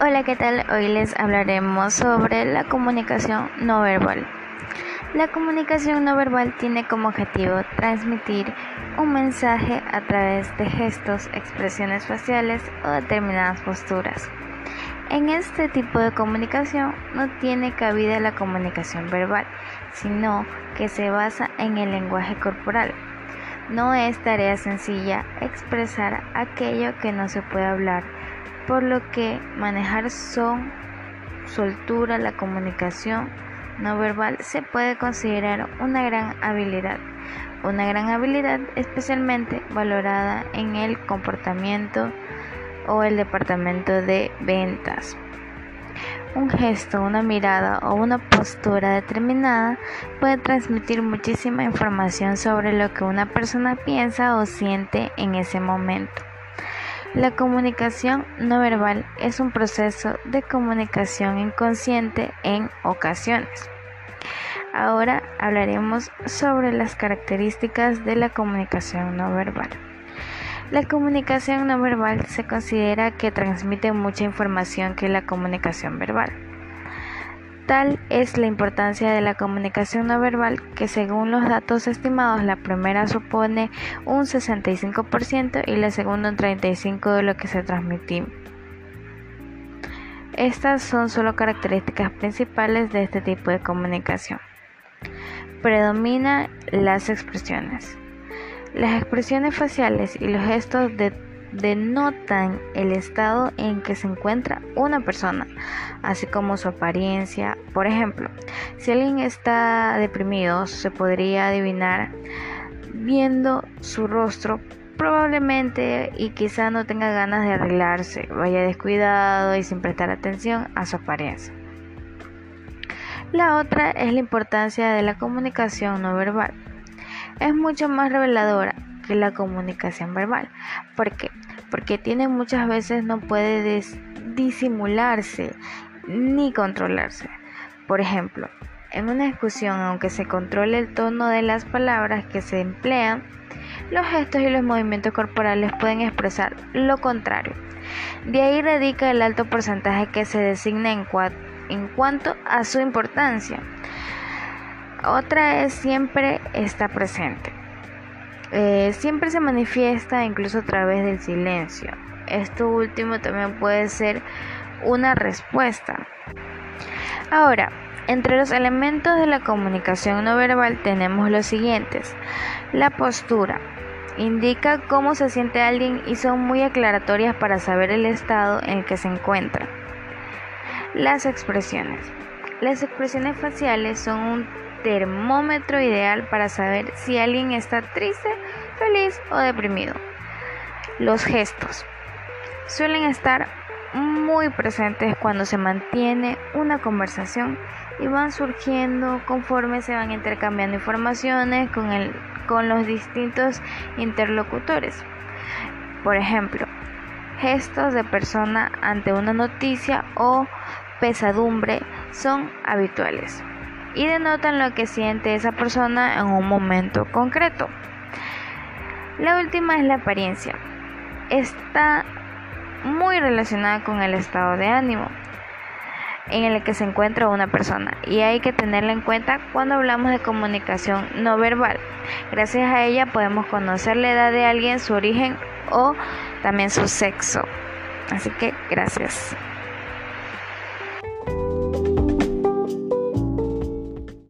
Hola, ¿qué tal? Hoy les hablaremos sobre la comunicación no verbal. La comunicación no verbal tiene como objetivo transmitir un mensaje a través de gestos, expresiones faciales o determinadas posturas. En este tipo de comunicación no tiene cabida la comunicación verbal, sino que se basa en el lenguaje corporal. No es tarea sencilla expresar aquello que no se puede hablar por lo que manejar son, soltura, la comunicación no verbal se puede considerar una gran habilidad, una gran habilidad especialmente valorada en el comportamiento o el departamento de ventas. Un gesto, una mirada o una postura determinada puede transmitir muchísima información sobre lo que una persona piensa o siente en ese momento. La comunicación no verbal es un proceso de comunicación inconsciente en ocasiones. Ahora hablaremos sobre las características de la comunicación no verbal. La comunicación no verbal se considera que transmite mucha información que la comunicación verbal. Tal es la importancia de la comunicación no verbal que según los datos estimados la primera supone un 65% y la segunda un 35% de lo que se transmitió. Estas son solo características principales de este tipo de comunicación. Predomina las expresiones. Las expresiones faciales y los gestos de denotan el estado en que se encuentra una persona, así como su apariencia. Por ejemplo, si alguien está deprimido, se podría adivinar viendo su rostro probablemente y quizá no tenga ganas de arreglarse, vaya descuidado y sin prestar atención a su apariencia. La otra es la importancia de la comunicación no verbal. Es mucho más reveladora la comunicación verbal. ¿Por qué? Porque tiene muchas veces no puede disimularse ni controlarse. Por ejemplo, en una discusión, aunque se controle el tono de las palabras que se emplean, los gestos y los movimientos corporales pueden expresar lo contrario. De ahí radica el alto porcentaje que se designa en, en cuanto a su importancia. Otra es siempre está presente. Eh, siempre se manifiesta incluso a través del silencio. Esto último también puede ser una respuesta. Ahora, entre los elementos de la comunicación no verbal tenemos los siguientes. La postura. Indica cómo se siente alguien y son muy aclaratorias para saber el estado en el que se encuentra. Las expresiones. Las expresiones faciales son un termómetro ideal para saber si alguien está triste, feliz o deprimido. Los gestos suelen estar muy presentes cuando se mantiene una conversación y van surgiendo conforme se van intercambiando informaciones con, el, con los distintos interlocutores. Por ejemplo, gestos de persona ante una noticia o pesadumbre son habituales y denotan lo que siente esa persona en un momento concreto. La última es la apariencia. Está muy relacionada con el estado de ánimo en el que se encuentra una persona y hay que tenerla en cuenta cuando hablamos de comunicación no verbal. Gracias a ella podemos conocer la edad de alguien, su origen o también su sexo. Así que gracias.